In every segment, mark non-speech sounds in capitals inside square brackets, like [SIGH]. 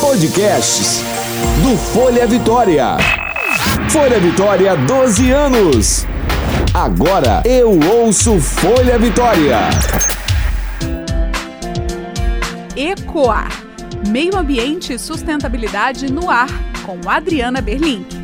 Podcasts do Folha Vitória. Folha Vitória, 12 anos. Agora eu ouço Folha Vitória. Ecoar. Meio Ambiente e Sustentabilidade no Ar, com Adriana Berlink.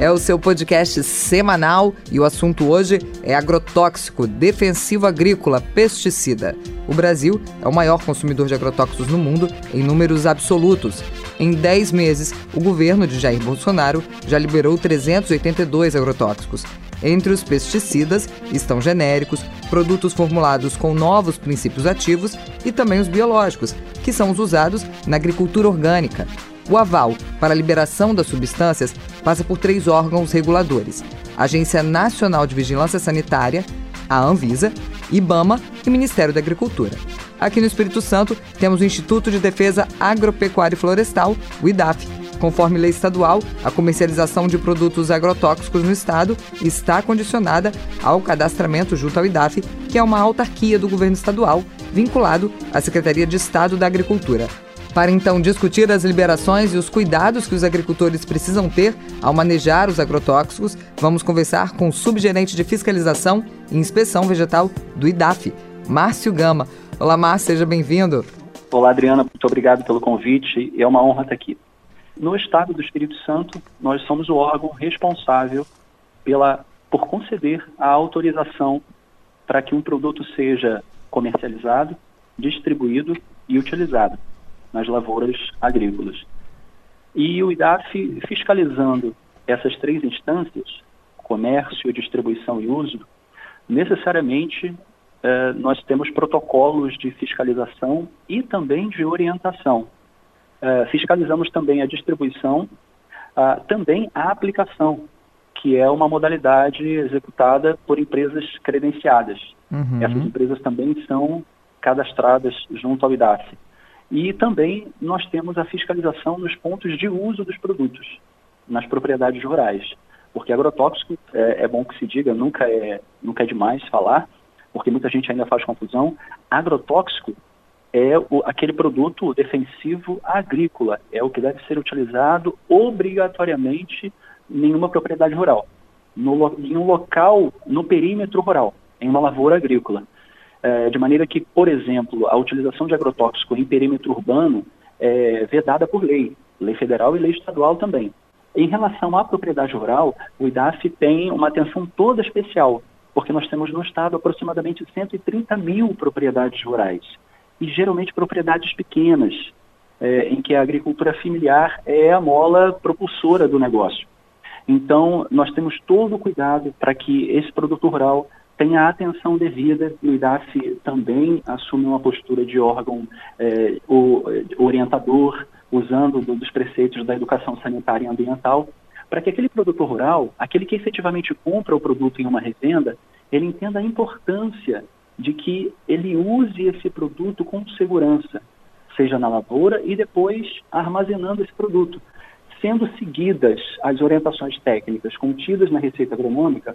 É o seu podcast semanal e o assunto hoje é agrotóxico, defensivo agrícola, pesticida. O Brasil é o maior consumidor de agrotóxicos no mundo em números absolutos. Em 10 meses, o governo de Jair Bolsonaro já liberou 382 agrotóxicos. Entre os pesticidas estão genéricos, produtos formulados com novos princípios ativos e também os biológicos, que são os usados na agricultura orgânica. O aval para a liberação das substâncias passa por três órgãos reguladores: Agência Nacional de Vigilância Sanitária, a Anvisa, IBAMA e Ministério da Agricultura. Aqui no Espírito Santo, temos o Instituto de Defesa Agropecuária e Florestal, o IDAF. Conforme lei estadual, a comercialização de produtos agrotóxicos no estado está condicionada ao cadastramento junto ao IDAF, que é uma autarquia do governo estadual, vinculado à Secretaria de Estado da Agricultura. Para então discutir as liberações e os cuidados que os agricultores precisam ter ao manejar os agrotóxicos, vamos conversar com o subgerente de fiscalização e inspeção vegetal do IDAF, Márcio Gama. Olá, Márcio, seja bem-vindo. Olá, Adriana, muito obrigado pelo convite. É uma honra estar aqui. No estado do Espírito Santo, nós somos o órgão responsável pela, por conceder a autorização para que um produto seja comercializado, distribuído e utilizado nas lavouras agrícolas. E o IDAF, fiscalizando essas três instâncias, comércio, distribuição e uso, necessariamente eh, nós temos protocolos de fiscalização e também de orientação. Eh, fiscalizamos também a distribuição, ah, também a aplicação, que é uma modalidade executada por empresas credenciadas. Uhum. Essas empresas também são cadastradas junto ao IDAF. E também nós temos a fiscalização nos pontos de uso dos produtos, nas propriedades rurais. Porque agrotóxico, é, é bom que se diga, nunca é, nunca é demais falar, porque muita gente ainda faz confusão. Agrotóxico é o, aquele produto defensivo agrícola, é o que deve ser utilizado obrigatoriamente em uma propriedade rural, no, em um local no perímetro rural, em uma lavoura agrícola. É, de maneira que, por exemplo, a utilização de agrotóxico em perímetro urbano é vedada por lei, lei federal e lei estadual também. Em relação à propriedade rural, o IDAF tem uma atenção toda especial, porque nós temos no estado aproximadamente 130 mil propriedades rurais, e geralmente propriedades pequenas, é, em que a agricultura familiar é a mola propulsora do negócio. Então, nós temos todo o cuidado para que esse produto rural tem a atenção devida e o IDAF também assume uma postura de órgão o, orientador, usando do, dos preceitos da educação sanitária e ambiental, para que aquele produtor rural, aquele que efetivamente compra o produto em uma revenda, ele entenda a importância de que ele use esse produto com segurança, seja na lavoura e depois armazenando esse produto. Sendo seguidas as orientações técnicas contidas na receita agronômica,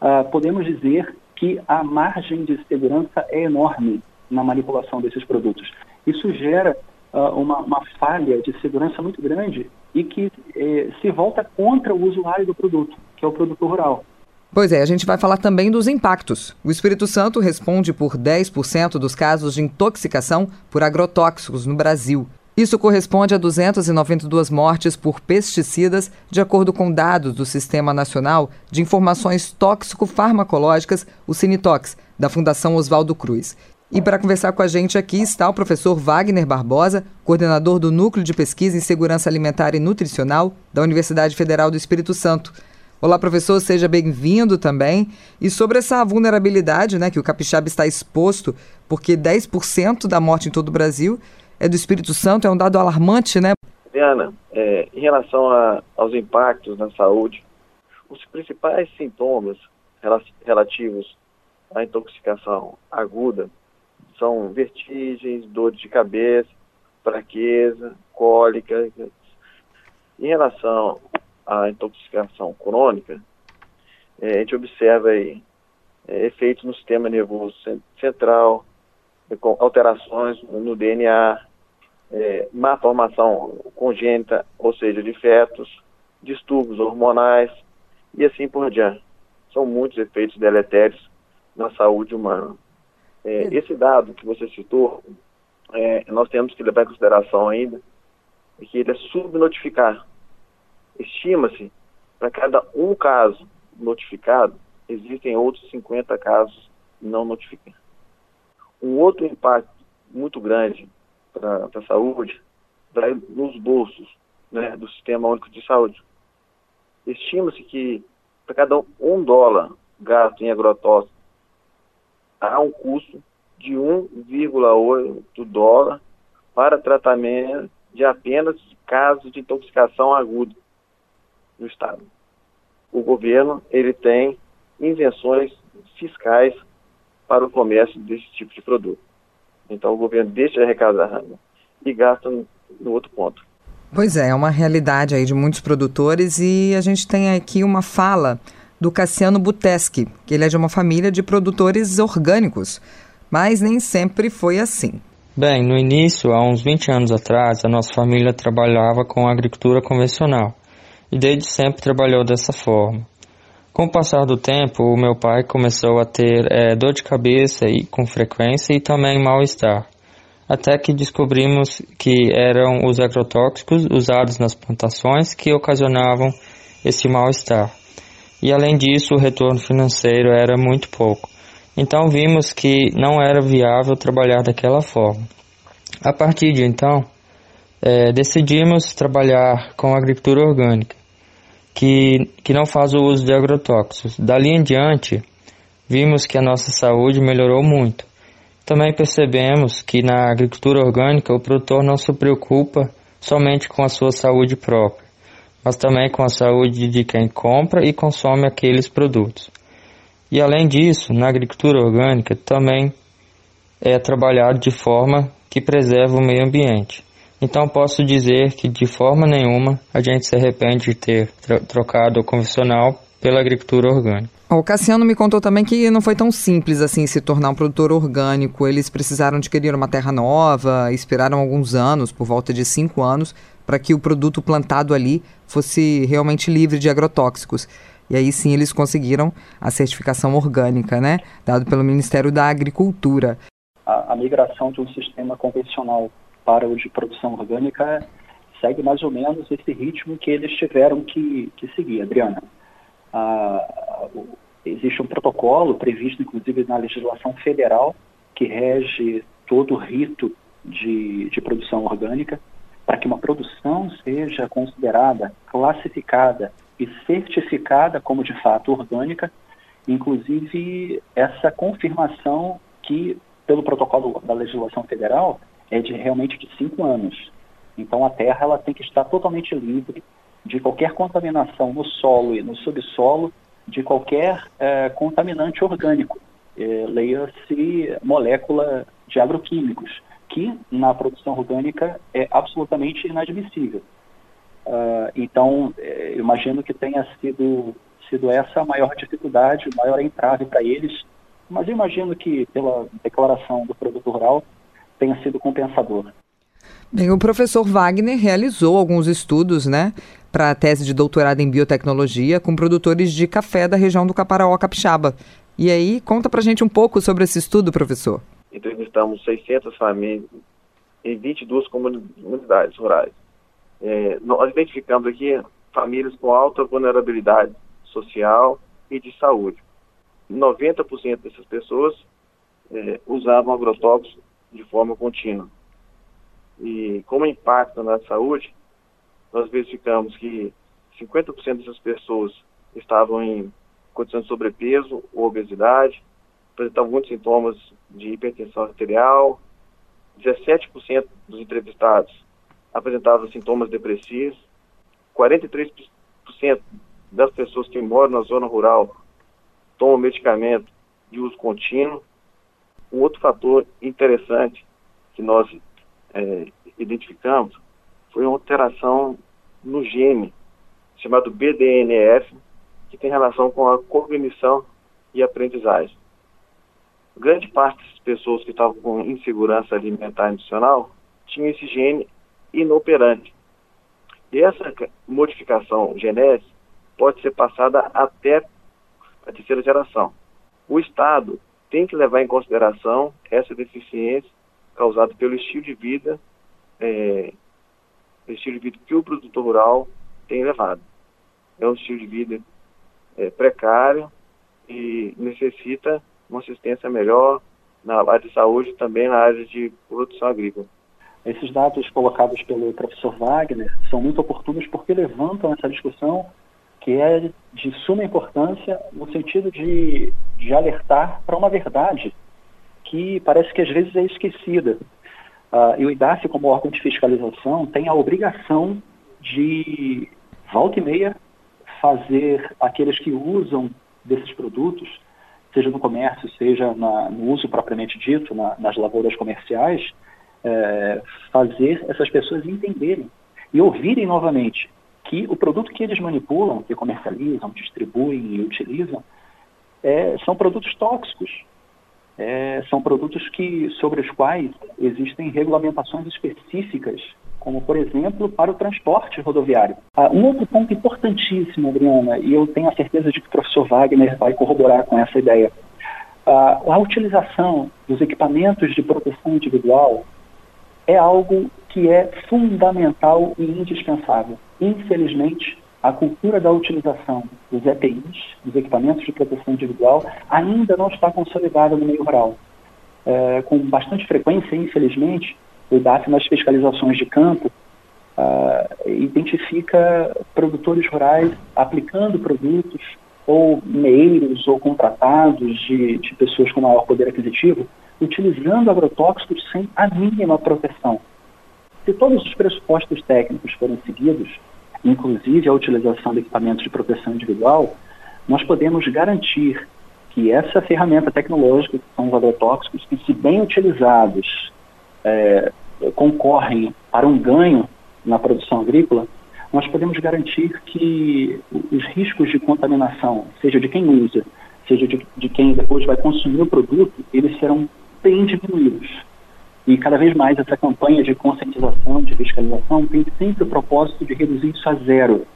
uh, podemos dizer que a margem de segurança é enorme na manipulação desses produtos. Isso gera uh, uma, uma, falha de segurança muito grande e que eh, se volta contra o usuário do produto, que é o produtor rural. Pois é, a gente vai falar também dos impactos. O Espírito Santo responde por 10% dos casos de intoxicação por agrotóxicos no Brasil. Isso corresponde a 292 mortes por pesticidas, de acordo com dados do Sistema Nacional de Informações Tóxico-Farmacológicas, o Cinetox, da Fundação Oswaldo Cruz. E para conversar com a gente aqui está o professor Wagner Barbosa, coordenador do Núcleo de Pesquisa em Segurança Alimentar e Nutricional da Universidade Federal do Espírito Santo. Olá, professor, seja bem-vindo também. E sobre essa vulnerabilidade né, que o capixaba está exposto, porque 10% da morte em todo o Brasil é do Espírito Santo, é um dado alarmante, né? Diana, é, em relação a, aos impactos na saúde, os principais sintomas relativos à intoxicação aguda são vertigens, dores de cabeça, fraqueza, cólica. Em relação à intoxicação crônica, é, a gente observa aí é, efeitos no sistema nervoso central, alterações no DNA, é, má formação congênita, ou seja, de fetos, distúrbios hormonais e assim por diante. São muitos efeitos deletérios na saúde humana. É, esse dado que você citou, é, nós temos que levar em consideração ainda que ele é subnotificado. Estima-se, para cada um caso notificado, existem outros 50 casos não notificados. Um outro impacto muito grande para a saúde vai nos bolsos né, do Sistema Único de Saúde. Estima-se que para cada um dólar gasto em agrotóxicos, há um custo de 1,8 dólar para tratamento de apenas casos de intoxicação aguda no Estado. O governo ele tem invenções fiscais para o comércio desse tipo de produto. Então o governo deixa de arrecadar e gasta no, outro ponto. Pois é, é uma realidade aí de muitos produtores e a gente tem aqui uma fala do Cassiano Buteschi, que ele é de uma família de produtores orgânicos, mas nem sempre foi assim. Bem, no início, há uns 20 anos atrás, a nossa família trabalhava com agricultura convencional e desde sempre trabalhou dessa forma. Com o passar do tempo, o meu pai começou a ter é, dor de cabeça e com frequência e também mal-estar, até que descobrimos que eram os agrotóxicos usados nas plantações que ocasionavam esse mal-estar. E além disso, o retorno financeiro era muito pouco. Então vimos que não era viável trabalhar daquela forma. A partir de então, é, decidimos trabalhar com agricultura orgânica que, que não faz o uso de agrotóxicos. Dali em diante, vimos que a nossa saúde melhorou muito. Também percebemos que na agricultura orgânica o produtor não se preocupa somente com a sua saúde própria, mas também com a saúde de quem compra e consome aqueles produtos. E além disso, na agricultura orgânica também é trabalhado de forma que preserva o meio ambiente. Então posso dizer que de forma nenhuma a gente se arrepende de ter trocado o convencional pela agricultura orgânica. O Cassiano me contou também que não foi tão simples assim se tornar um produtor orgânico. Eles precisaram adquirir uma terra nova, esperaram alguns anos, por volta de cinco anos, para que o produto plantado ali fosse realmente livre de agrotóxicos. E aí sim eles conseguiram a certificação orgânica, né? Dado pelo Ministério da Agricultura. A, a migração de um sistema convencional para o de produção orgânica segue mais ou menos esse ritmo que eles tiveram que, que seguir, Adriana. Ah, existe um protocolo previsto, inclusive, na legislação federal, que rege todo o rito de, de produção orgânica, para que uma produção seja considerada, classificada e certificada como de fato orgânica, inclusive essa confirmação que, pelo protocolo da legislação federal, é de realmente de cinco anos. Então a terra ela tem que estar totalmente livre de qualquer contaminação no solo e no subsolo de qualquer é, contaminante orgânico, é, leia-se molécula de agroquímicos, que na produção orgânica é absolutamente inadmissível. Uh, então, é, imagino que tenha sido, sido essa a maior dificuldade, o maior entrave para eles, mas imagino que, pela declaração do produto rural, tenha sido compensador. Bem, o professor Wagner realizou alguns estudos, né, para a tese de doutorado em biotecnologia com produtores de café da região do Caparaó Capixaba. E aí, conta para gente um pouco sobre esse estudo, professor. Entrevistamos 600 famílias em 22 comunidades rurais. É, nós identificamos aqui famílias com alta vulnerabilidade social e de saúde. 90% dessas pessoas é, usavam agrotóxicos de forma contínua. E como impacto na saúde, nós verificamos que 50% dessas pessoas estavam em condição de sobrepeso ou obesidade, apresentavam muitos sintomas de hipertensão arterial, 17% dos entrevistados apresentavam sintomas depressivos, 43% das pessoas que moram na zona rural tomam medicamento de uso contínuo. Um outro fator interessante que nós é, identificamos foi uma alteração no gene chamado BDNF, que tem relação com a cognição e aprendizagem. Grande parte das pessoas que estavam com insegurança alimentar e nutricional tinham esse gene inoperante. E essa modificação genética pode ser passada até a terceira geração. O Estado tem que levar em consideração essa deficiência causada pelo estilo de vida, é, estilo de vida que o produtor rural tem levado. É um estilo de vida é, precário e necessita uma assistência melhor na área de saúde e também na área de produção agrícola. Esses dados colocados pelo professor Wagner são muito oportunos porque levantam essa discussão que é de suma importância no sentido de, de alertar para uma verdade que parece que às vezes é esquecida. Uh, e o IDAF, como órgão de fiscalização, tem a obrigação de, volta e meia, fazer aqueles que usam desses produtos, seja no comércio, seja na, no uso propriamente dito, na, nas lavouras comerciais, é, fazer essas pessoas entenderem e ouvirem novamente que o produto que eles manipulam, que comercializam, distribuem e utilizam, é, são produtos tóxicos. É, são produtos que, sobre os quais existem regulamentações específicas, como, por exemplo, para o transporte rodoviário. Ah, um outro ponto importantíssimo, Adriana, e eu tenho a certeza de que o professor Wagner vai corroborar com essa ideia, ah, a utilização dos equipamentos de proteção individual é algo que é fundamental e indispensável. Infelizmente, a cultura da utilização dos EPIs, dos equipamentos de proteção individual, ainda não está consolidada no meio rural. É, com bastante frequência, infelizmente, o IDAF nas fiscalizações de campo uh, identifica produtores rurais aplicando produtos ou meios ou contratados de, de pessoas com maior poder aquisitivo utilizando agrotóxicos sem a mínima proteção. Se todos os pressupostos técnicos forem seguidos, inclusive a utilização de equipamentos de proteção individual, nós podemos garantir que essa ferramenta tecnológica, que são os agrotóxicos, que se bem utilizados, é, concorrem para um ganho na produção agrícola, nós podemos garantir que os riscos de contaminação, seja de quem usa, seja de, de quem depois vai consumir o produto, eles serão bem diminuídos. E cada vez mais essa campanha de conscientização, de fiscalização, tem sempre o propósito de reduzir isso a zero.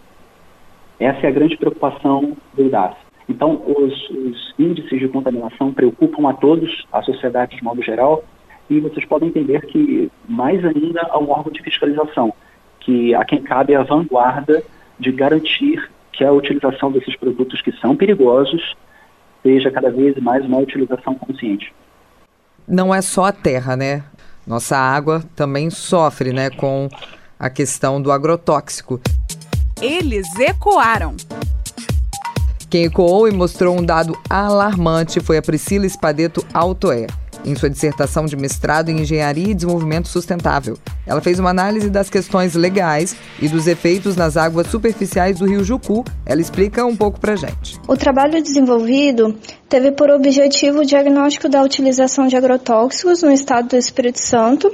Essa é a grande preocupação do IDAS. Então, os, os índices de contaminação preocupam a todos, a sociedade de modo geral, e vocês podem entender que, mais ainda, há um órgão de fiscalização, que a quem cabe a vanguarda de garantir que a utilização desses produtos que são perigosos seja cada vez mais uma utilização consciente não é só a terra, né? Nossa água também sofre, né, com a questão do agrotóxico. Eles ecoaram. Quem ecoou e mostrou um dado alarmante foi a Priscila Espadeto Altoé em sua dissertação de mestrado em Engenharia e Desenvolvimento Sustentável. Ela fez uma análise das questões legais e dos efeitos nas águas superficiais do rio Jucu. Ela explica um pouco pra gente. O trabalho desenvolvido teve por objetivo o diagnóstico da utilização de agrotóxicos no estado do Espírito Santo,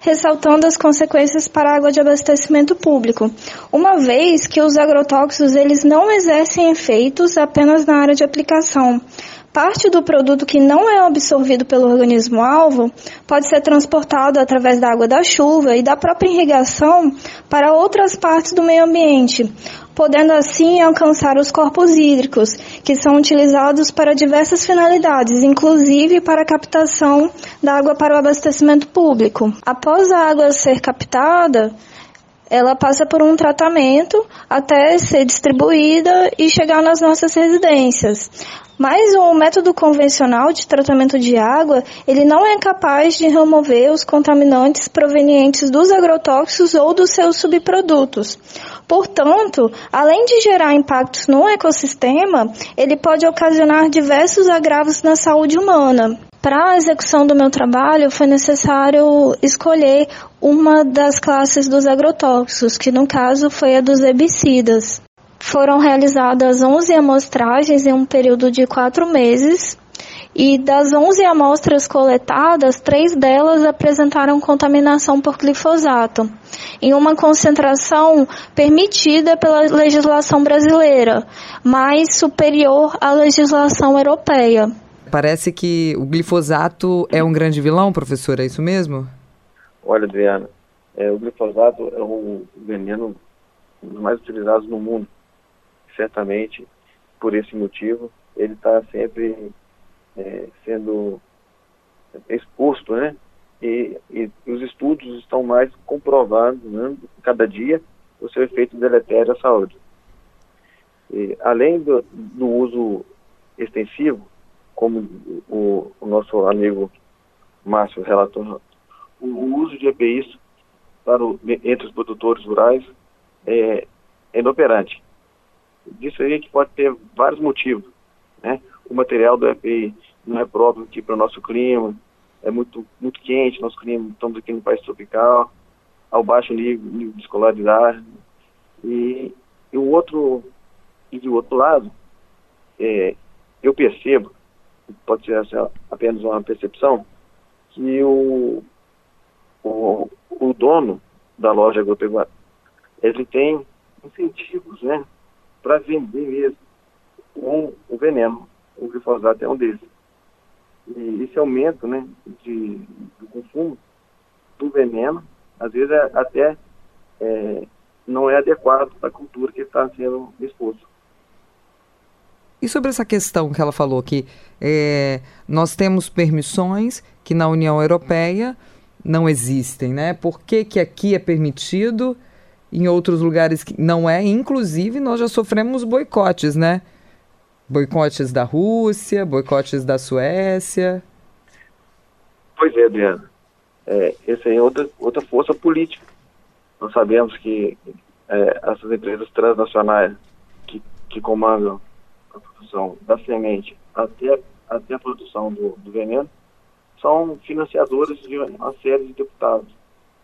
ressaltando as consequências para a água de abastecimento público, uma vez que os agrotóxicos eles não exercem efeitos apenas na área de aplicação, Parte do produto que não é absorvido pelo organismo-alvo pode ser transportado através da água da chuva e da própria irrigação para outras partes do meio ambiente, podendo assim alcançar os corpos hídricos, que são utilizados para diversas finalidades, inclusive para a captação da água para o abastecimento público. Após a água ser captada, ela passa por um tratamento até ser distribuída e chegar nas nossas residências. Mas o método convencional de tratamento de água, ele não é capaz de remover os contaminantes provenientes dos agrotóxicos ou dos seus subprodutos. Portanto, além de gerar impactos no ecossistema, ele pode ocasionar diversos agravos na saúde humana. Para a execução do meu trabalho, foi necessário escolher uma das classes dos agrotóxicos, que no caso foi a dos herbicidas. Foram realizadas 11 amostragens em um período de quatro meses e das 11 amostras coletadas, três delas apresentaram contaminação por glifosato, em uma concentração permitida pela legislação brasileira, mas superior à legislação europeia. Parece que o glifosato é um grande vilão, professor, é isso mesmo? Olha, Adriana, É, o glifosato é o veneno mais utilizado no mundo. Certamente, por esse motivo, ele está sempre é, sendo exposto, né? E, e, os estudos estão mais comprovando, né, cada dia, o seu efeito deletério à saúde. E, além do, do, uso extensivo, como o, o, nosso amigo Márcio relatou, o, o uso de EPIs para o, entre os produtores rurais é, é inoperante. Disso aí a gente pode ter vários motivos. Né? O material do EPI não é próprio aqui para o nosso clima, é muito, muito quente, nosso clima, estamos aqui no país tropical, ao baixo nível, nível de escolaridade. E, e o outro, e do outro lado, é, eu percebo, pode ser apenas uma percepção, que o, o, o dono da loja agropecuária, ele tem incentivos, né, para vender mesmo com o veneno. O glifosato é um deles. E esse aumento, né, de, do consumo do veneno, às vezes é, até é, não é adequado para a cultura que está sendo exposto. E sobre essa questão que ela falou, que é, nós temos permissões que na União Europeia não existem, né? Por que, que aqui é permitido, em outros lugares não é? Inclusive, nós já sofremos boicotes, né? Boicotes da Rússia, boicotes da Suécia. Pois é, Adriana. É, essa é outra, outra força política. Nós sabemos que é, essas empresas transnacionais que, que comandam produção da semente até, até a produção do, do veneno são financiadores de uma série de deputados.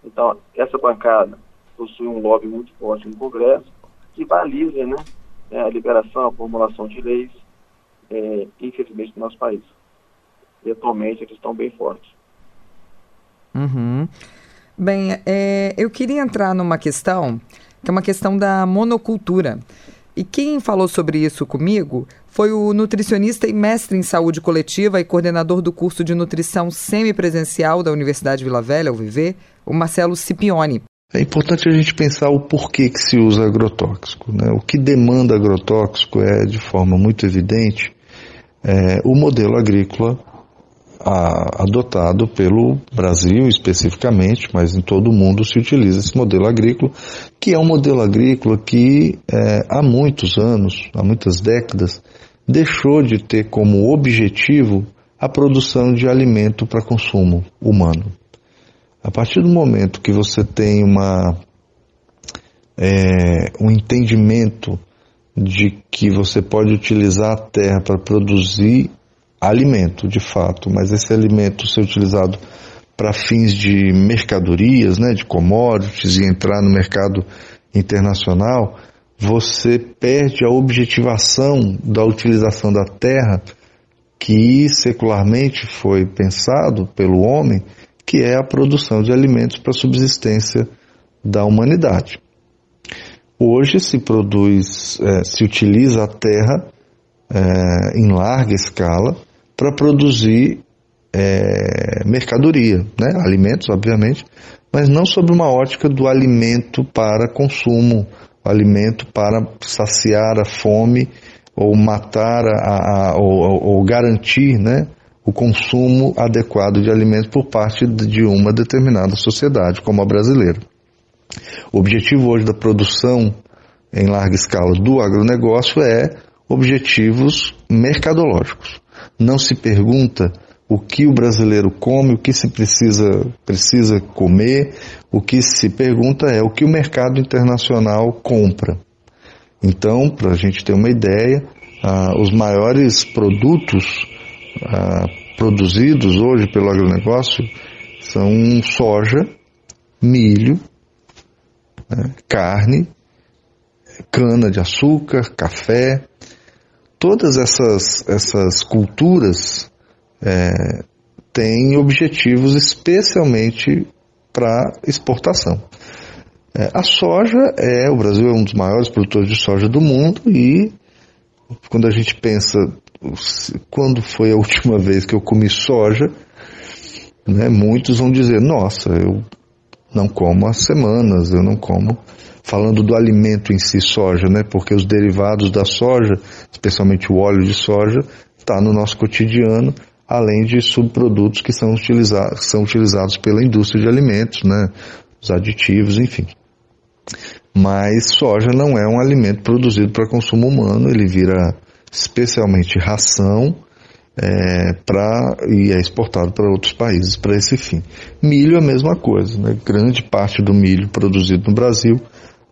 Então, essa bancada possui um lobby muito forte no Congresso que baliza né, é, a liberação, a formulação de leis, é, infelizmente, no nosso país. E atualmente eles estão bem fortes. Uhum. Bem, é, eu queria entrar numa questão que é uma questão da monocultura. E quem falou sobre isso comigo foi o nutricionista e mestre em saúde coletiva e coordenador do curso de nutrição semipresencial da Universidade Vila Velha, Viver, o Marcelo Scipione. É importante a gente pensar o porquê que se usa agrotóxico. Né? O que demanda agrotóxico é, de forma muito evidente, é, o modelo agrícola a, adotado pelo Brasil especificamente, mas em todo o mundo se utiliza esse modelo agrícola, que é um modelo agrícola que é, há muitos anos, há muitas décadas, deixou de ter como objetivo a produção de alimento para consumo humano. A partir do momento que você tem uma, é, um entendimento de que você pode utilizar a terra para produzir alimento, de fato, mas esse alimento ser utilizado para fins de mercadorias, né, de commodities e entrar no mercado internacional, você perde a objetivação da utilização da terra que secularmente foi pensado pelo homem, que é a produção de alimentos para a subsistência da humanidade. Hoje se produz, é, se utiliza a terra é, em larga escala para produzir é, mercadoria, né? alimentos, obviamente, mas não sob uma ótica do alimento para consumo, alimento para saciar a fome ou matar a, a ou, ou, garantir né, o consumo adequado de alimentos por parte de uma determinada sociedade, como a brasileira. O objetivo hoje da produção em larga escala do agronegócio é objetivos mercadológicos. Não se pergunta o que o brasileiro come, o que se precisa, precisa comer, o que se pergunta é o que o mercado internacional compra. Então, para a gente ter uma ideia, ah, os maiores produtos ah, produzidos hoje pelo agronegócio são soja, milho, né, carne, cana de açúcar, café, todas essas, essas culturas é, têm objetivos especialmente para exportação. É, a soja é, o Brasil é um dos maiores produtores de soja do mundo e quando a gente pensa quando foi a [LAUGHS] última vez que eu comi soja, né, muitos vão dizer, nossa, eu não como há semanas, eu não como falando do alimento em si, soja, né? Porque os derivados da soja, especialmente o óleo de soja, está no nosso cotidiano, além de subprodutos que são utilizados, são utilizados pela indústria de alimentos, né? Os aditivos, enfim. Mas soja não é um alimento produzido para consumo humano, ele vira especialmente ração é, pra, e é exportado para outros países para esse fim. Milho é a mesma coisa, né? grande parte do milho produzido no Brasil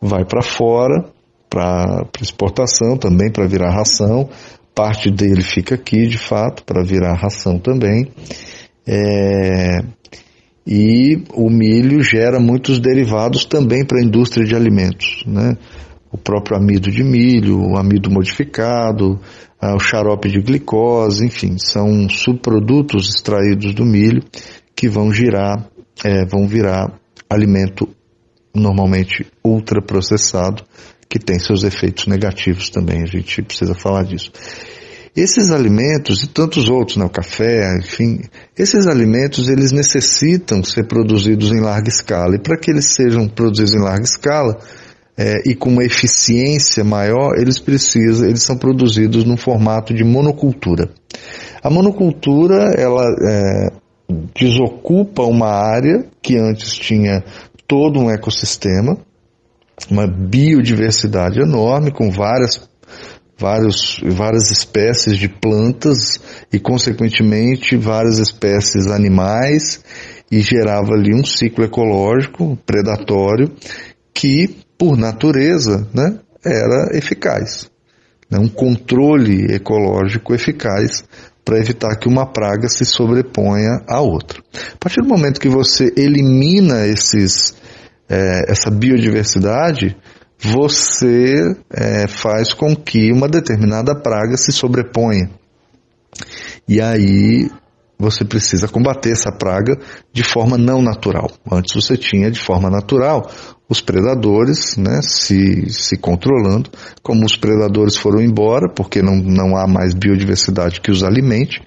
vai para fora para exportação também, para virar ração. Parte dele fica aqui, de fato, para virar ração também. É, e o milho gera muitos derivados também para a indústria de alimentos, né? O próprio amido de milho, o amido modificado, o xarope de glicose, enfim, são subprodutos extraídos do milho que vão girar, é, vão virar alimento normalmente ultraprocessado, que tem seus efeitos negativos também, a gente precisa falar disso. Esses alimentos e tantos outros, né, o café, enfim, esses alimentos eles necessitam ser produzidos em larga escala. E para que eles sejam produzidos em larga escala é, e com uma eficiência maior, eles precisam, eles são produzidos no formato de monocultura. A monocultura ela é, desocupa uma área que antes tinha todo um ecossistema, uma biodiversidade enorme com várias vários, várias espécies de plantas e, consequentemente, várias espécies animais e gerava ali um ciclo ecológico predatório que, por natureza, né, era eficaz. Né, um controle ecológico eficaz para evitar que uma praga se sobreponha à outra. A partir do momento que você elimina esses, é, essa biodiversidade, você é, faz com que uma determinada praga se sobreponha. E aí você precisa combater essa praga de forma não natural. Antes você tinha de forma natural os predadores né, se, se controlando. Como os predadores foram embora, porque não, não há mais biodiversidade que os alimente,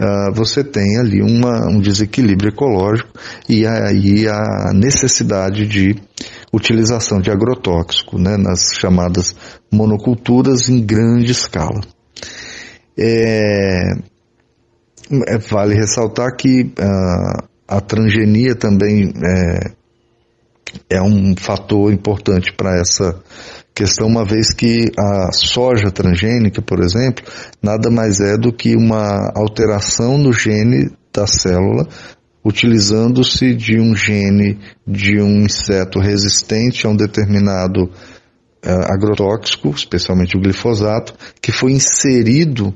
uh, você tem ali uma, um desequilíbrio ecológico e aí a necessidade de utilização de agrotóxico né, nas chamadas monoculturas em grande escala. É, é, vale ressaltar que uh, a transgenia também é, é um fator importante para essa questão, uma vez que a soja transgênica, por exemplo, nada mais é do que uma alteração no gene da célula, utilizando-se de um gene de um inseto resistente a um determinado uh, agrotóxico, especialmente o glifosato, que foi inserido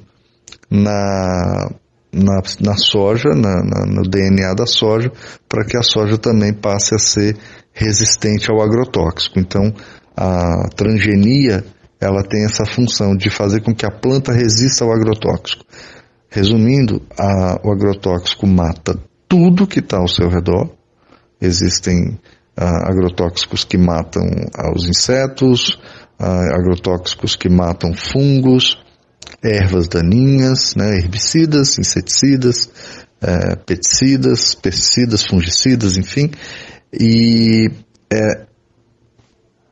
na, na, na soja, na, na, no DNA da soja, para que a soja também passe a ser resistente ao agrotóxico. Então, a transgenia ela tem essa função de fazer com que a planta resista ao agrotóxico. Resumindo, a, o agrotóxico mata tudo que está ao seu redor. Existem ah, agrotóxicos que matam os insetos, ah, agrotóxicos que matam fungos, ervas daninhas, né, herbicidas, inseticidas, eh, peticidas, pesticidas, fungicidas, enfim. E é,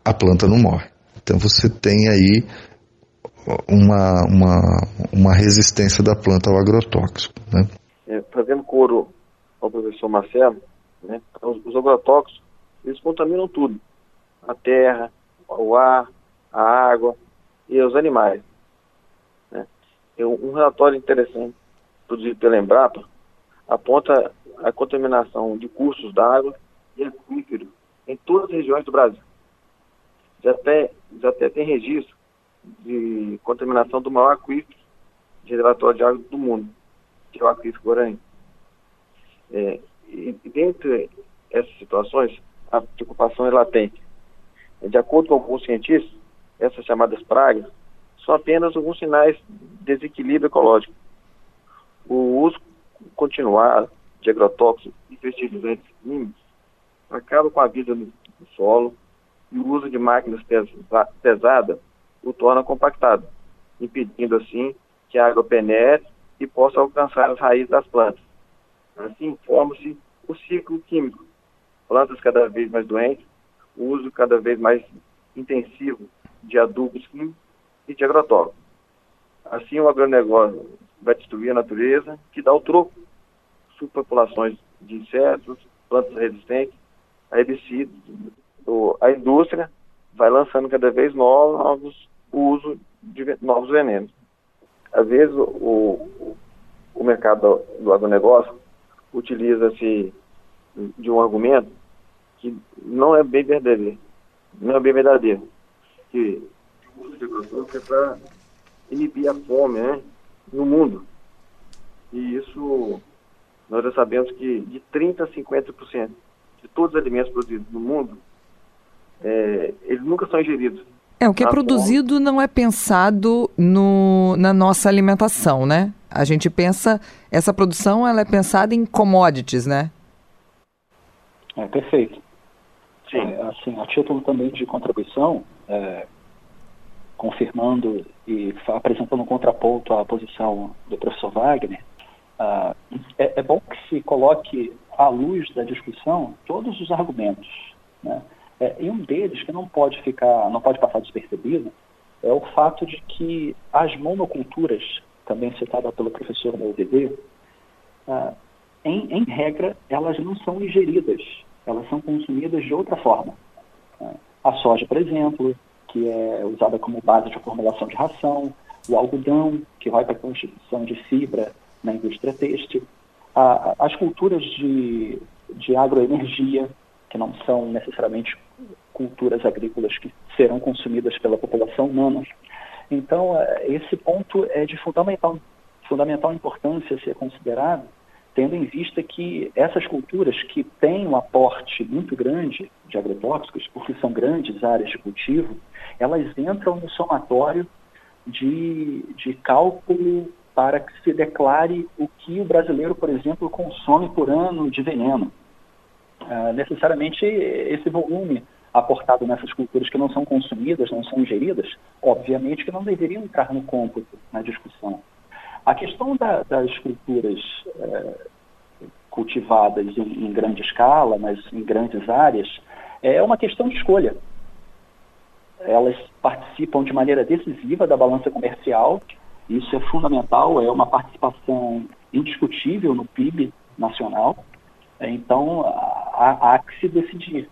a planta não morre. Então você tem aí uma, uma, uma resistência da planta ao agrotóxico. Né? É, fazendo coro ao professor Marcelo, né, os, os agrotóxicos, eles contaminam tudo. A terra, o ar, a água e os animais. Né? Um relatório interessante produzido pela Embrapa aponta a contaminação de cursos d'água e aquíferos em todas as regiões do Brasil já, até, já até tem registro de contaminação do maior aquífero de reservatório de água do mundo, que é o aquífero Guarani. É, e, e dentre essas situações, a preocupação é latente. De acordo com alguns cientistas, essas chamadas pragas são apenas alguns sinais de desequilíbrio ecológico. O uso continuado de agrotóxicos e fertilizantes químicos acaba com a vida no, no solo, e o uso de máquinas pesa pesadas o torna compactado, impedindo assim que a água penetre e possa alcançar as raízes das plantas. Assim forma-se o ciclo químico, plantas cada vez mais doentes, o uso cada vez mais intensivo de adubos químicos e de agrotóxicos. Assim, o agronegócio vai destruir a natureza, que dá o troco, subpopulações de insetos, plantas resistentes, a herbicidas. A indústria vai lançando cada vez novos uso de novos venenos. Às vezes, o, o, mercado do agronegócio utiliza-se de um argumento que não é bem verdadeiro, não é bem verdadeiro, que o uso de é para inibir a fome né, no mundo. E isso, nós já sabemos que de 30% a 50% de todos os alimentos produzidos no mundo, é, eles nunca são ingeridos. É, o que é produzido fome. não é pensado no, na nossa alimentação, né? A gente pensa, essa produção ela é pensada em commodities, né? É, perfeito. Sim. É, assim, a título também de contribuição, é, confirmando e apresentando um contraponto à posição do professor Wagner, ah, é, é, bom que se coloque à luz da discussão todos os argumentos. Né? É, e um deles que não pode ficar, não pode passar despercebido, é o fato de que as monoculturas, também citada pelo professor Malvede, ah, em, em regra, elas não são ingeridas, elas são consumidas de outra forma. Ah, a soja, por exemplo, que é usada como base de formulação de ração, o algodão, que vai para a constituição de fibra na indústria têxtil, as culturas de, de agroenergia, que não são necessariamente culturas agrícolas que serão consumidas pela população humana. Então, é, esse ponto é de fundamental, fundamental importância ser considerado, tendo em vista que essas culturas que têm um aporte muito grande de agrotóxicos, porque são grandes áreas de cultivo, elas entram no somatório de, de cálculo para que se declare o que o brasileiro, por exemplo, consome por ano de veneno. Uh, necessariamente esse volume aportado nessas culturas que não são consumidas, não são ingeridas, obviamente que não deveriam entrar no cômputo, na discussão. A questão da, das culturas é, cultivadas em, em, grande escala, mas em grandes áreas, é uma questão de escolha. Elas participam de maneira decisiva da balança comercial, isso é fundamental, é uma participação indiscutível no PIB nacional, então há, há que se decidir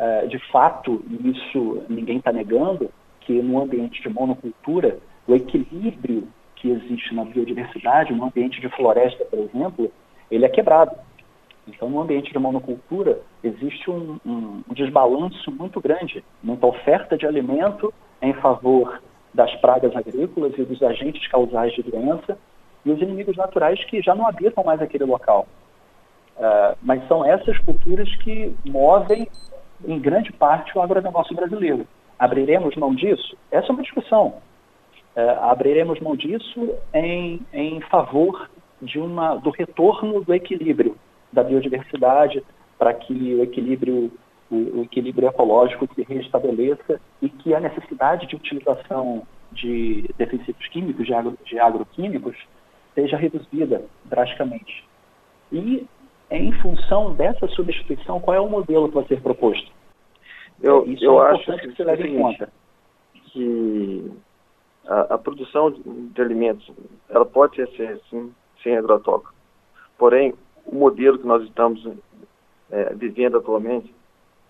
é, de fato, isso ninguém está negando, que no ambiente de monocultura, o equilíbrio que existe na biodiversidade, no ambiente de floresta, por exemplo, ele é quebrado. Então, no ambiente de monocultura, existe um, um, um desbalanço muito grande, muita oferta de alimento em favor das pragas agrícolas e dos agentes causais de doença e os inimigos naturais que já não habitam mais aquele local. Uh, mas são essas culturas que movem em grande parte, o agronegócio brasileiro. Abriremos mão disso? Essa é uma discussão. É, abriremos mão disso em, em favor de uma, do retorno do equilíbrio da biodiversidade para que o equilíbrio, o, o, equilíbrio ecológico se restabeleça e que a necessidade de utilização de defensivos químicos, de, agro, de agroquímicos, seja reduzida drasticamente. E em função dessa substituição, qual é o modelo que vai ser proposto? Eu, Isso eu é acho que, que você leva em conta. Que a, a, produção de alimentos, ela pode ser sim, sem agrotóxico. Porém, o modelo que nós estamos é, vivendo atualmente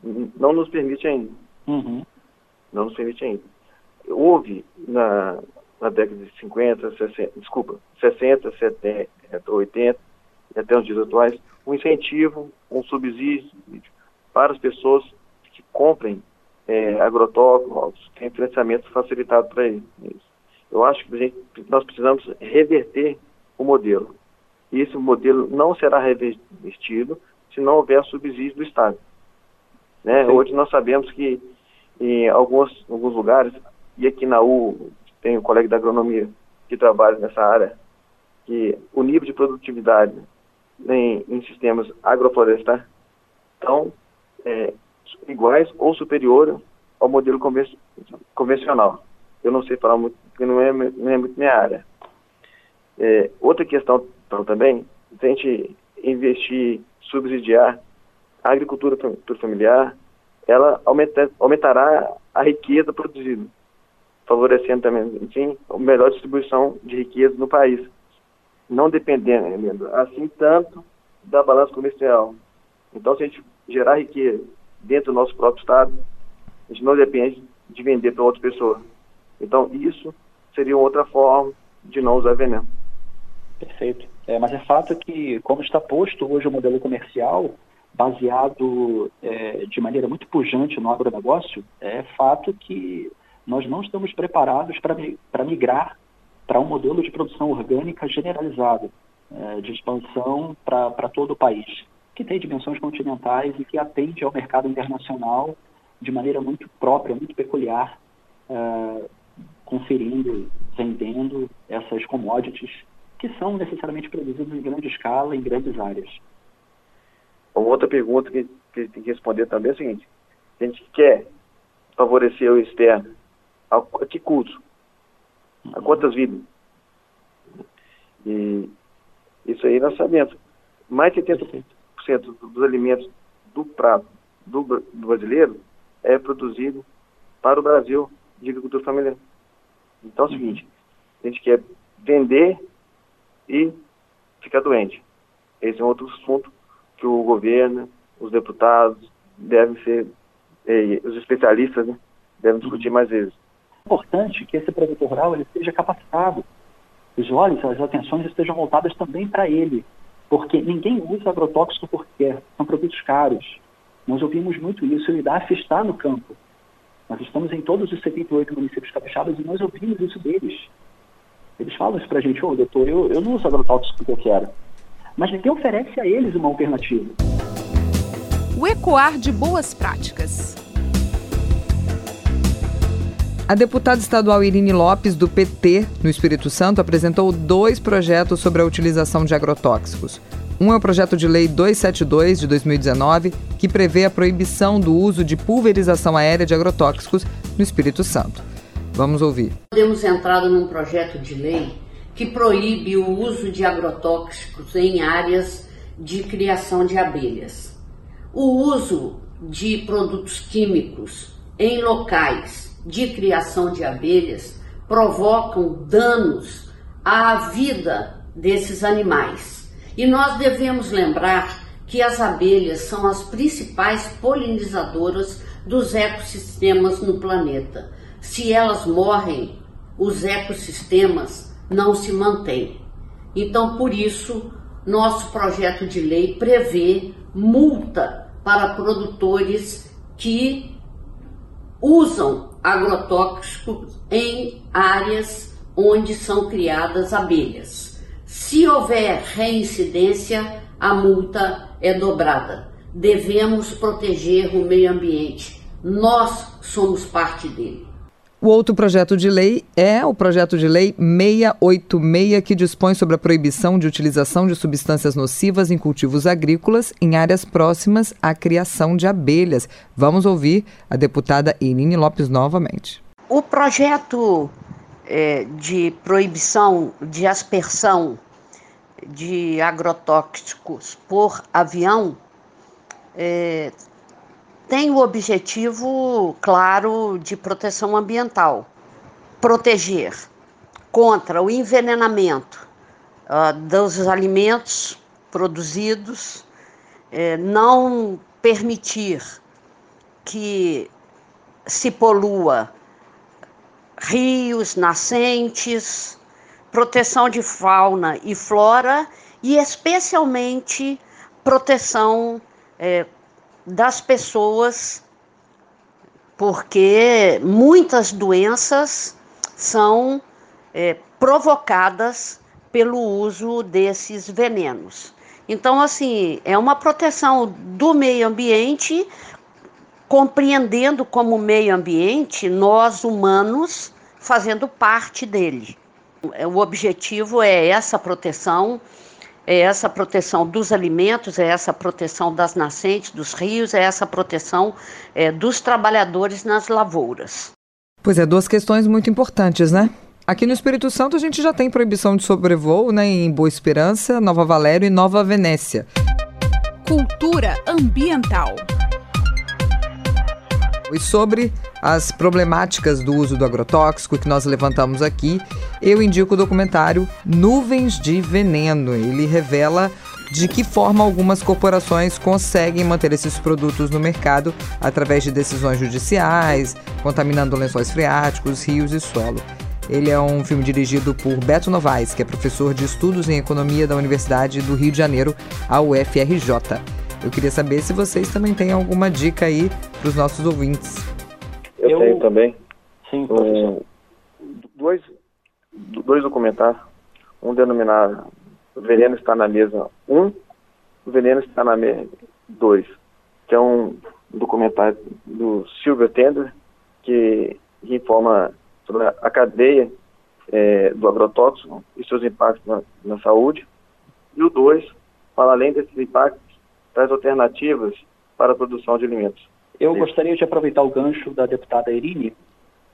não nos permite ainda. Uhum. Não nos permite ainda. Houve na, na década de 50, 60, desculpa, 60, 70, 80 e até os dias atuais, um incentivo, um subsídio para as pessoas que comprem é, agrotóxicos, tem financiamento facilitado para eles. Eu acho que gente, nós precisamos reverter o modelo. E esse modelo não será revertido se não houver subsídio do Estado. Né? Hoje nós sabemos que em alguns, alguns lugares, e aqui na U tem um colega da agronomia que trabalha nessa área, que o nível de produtividade em, em sistemas agroflorestais estão é, iguais ou superiores ao modelo conven convencional. Eu não sei falar muito, porque não é, não é muito minha área. É, outra questão então, também, a gente investir, subsidiar a agricultura familiar, ela aumenta, aumentará a riqueza produzida, favorecendo também, enfim, a melhor distribuição de riqueza no país, não dependendo, assim, tanto da balança comercial. Então, se a gente gerar riqueza dentro do nosso próprio estado, a gente não depende de vender para outra pessoa. Então, isso seria outra forma de não usar veneno. Perfeito. É, mas é fato que, como está posto hoje o modelo comercial, baseado é, de maneira muito pujante no agronegócio, é fato que nós não estamos preparados para migrar para um modelo de produção orgânica generalizado, é, de expansão para todo o país, que tem dimensões continentais e que atende ao mercado internacional de maneira muito própria, muito peculiar, é, conferindo, vendendo essas commodities que são necessariamente produzidas em grande escala, em grandes áreas. Uma outra pergunta que, que tem que responder também é a seguinte: a gente quer favorecer o externo, a, que custo? A uhum. quantas vidas? E isso aí nós sabemos. Mais de 70% dos alimentos do prato do, do brasileiro é produzido para o Brasil de agricultura familiar. Então é o seguinte, a gente quer vender e ficar doente. Esse é um outro assunto que o governo, os deputados devem ser, eh, os especialistas né, devem discutir mais vezes. Importante que esse produtor rural ele seja capacitado. Os olhos, as atenções estejam voltadas também para ele, porque ninguém usa agrotóxico porque quer, são produtos caros. Nós ouvimos muito isso o IDAF está no campo. Nós estamos em todos os 78 municípios capixabas e nós ouvimos isso deles. Eles falam isso para a gente, ô oh, doutor, eu, eu não uso agrotóxico porque eu quero mas ninguém oferece a eles uma alternativa. O ecoar de boas práticas. A deputada estadual Irine Lopes, do PT, no Espírito Santo, apresentou dois projetos sobre a utilização de agrotóxicos. Um é o projeto de lei 272 de 2019, que prevê a proibição do uso de pulverização aérea de agrotóxicos no Espírito Santo. Vamos ouvir. Temos entrado num projeto de lei que proíbe o uso de agrotóxicos em áreas de criação de abelhas. O uso de produtos químicos em locais de criação de abelhas provocam danos à vida desses animais. E nós devemos lembrar que as abelhas são as principais polinizadoras dos ecossistemas no planeta. Se elas morrem, os ecossistemas não se mantém. Então, por isso, nosso projeto de lei prevê multa para produtores que usam agrotóxicos em áreas onde são criadas abelhas. Se houver reincidência, a multa é dobrada. Devemos proteger o meio ambiente. Nós somos parte dele. O outro projeto de lei é o projeto de lei 686, que dispõe sobre a proibição de utilização de substâncias nocivas em cultivos agrícolas em áreas próximas à criação de abelhas. Vamos ouvir a deputada Irine Lopes novamente. O projeto é, de proibição de aspersão de agrotóxicos por avião é, tem o objetivo claro de proteção ambiental, proteger contra o envenenamento uh, dos alimentos produzidos, eh, não permitir que se polua rios, nascentes, proteção de fauna e flora e especialmente proteção eh, das pessoas, porque muitas doenças são é, provocadas pelo uso desses venenos. Então, assim, é uma proteção do meio ambiente, compreendendo como meio ambiente nós humanos fazendo parte dele. O objetivo é essa proteção é essa proteção dos alimentos, é essa proteção das nascentes, dos rios, é essa proteção é, dos trabalhadores nas lavouras. Pois é, duas questões muito importantes, né? Aqui no Espírito Santo a gente já tem proibição de sobrevoo né, em Boa Esperança, Nova Valério e Nova Venécia. Cultura ambiental. E sobre as problemáticas do uso do agrotóxico que nós levantamos aqui, eu indico o documentário Nuvens de Veneno. Ele revela de que forma algumas corporações conseguem manter esses produtos no mercado através de decisões judiciais, contaminando lençóis freáticos, rios e solo. Ele é um filme dirigido por Beto Novaes, que é professor de Estudos em Economia da Universidade do Rio de Janeiro, a UFRJ. Eu queria saber se vocês também têm alguma dica aí para os nossos ouvintes. Eu, Eu, tenho também. Sim, professor. Um, dois, dois documentários. Um denominado o veneno está na mesa 1, o veneno está na mesa 2, que é um documentário do Silvio Tender, que, informa sobre a cadeia é, do agrotóxico e seus impactos na, na saúde. E o 2 fala além desses impactos, traz alternativas para a produção de alimentos. Eu gostaria de aproveitar o gancho da deputada Irine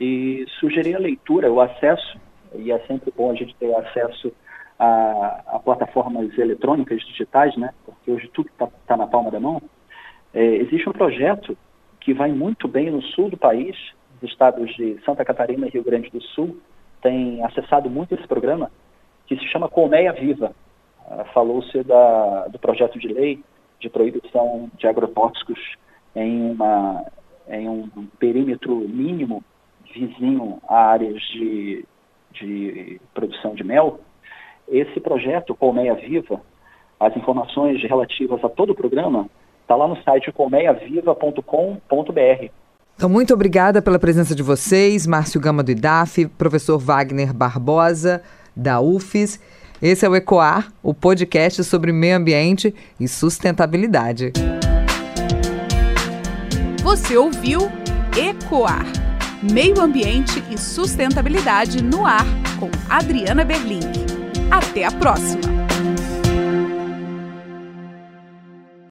e sugerir a leitura, o acesso, e é sempre bom a gente ter acesso a, a plataformas eletrônicas digitais, né? Porque hoje tudo está tá na palma da mão. É, existe um projeto que vai muito bem no sul do país, os estados de Santa Catarina e Rio Grande do Sul têm acessado muito esse programa, que se chama Colmeia Viva. Ah, falou-se do projeto de lei de proibição de agrotóxicos em, uma, em um perímetro mínimo vizinho a áreas de, de produção de mel, esse projeto, Colmeia Viva, as informações relativas a todo o programa, está lá no site colmeiaviva.com.br. Então, muito obrigada pela presença de vocês, Márcio Gama do IDAF, professor Wagner Barbosa, da UFES. Esse é o Ecoar, o podcast sobre meio ambiente e sustentabilidade. Você ouviu Ecoar, Meio Ambiente e Sustentabilidade no Ar, com Adriana Berlink. Até a próxima!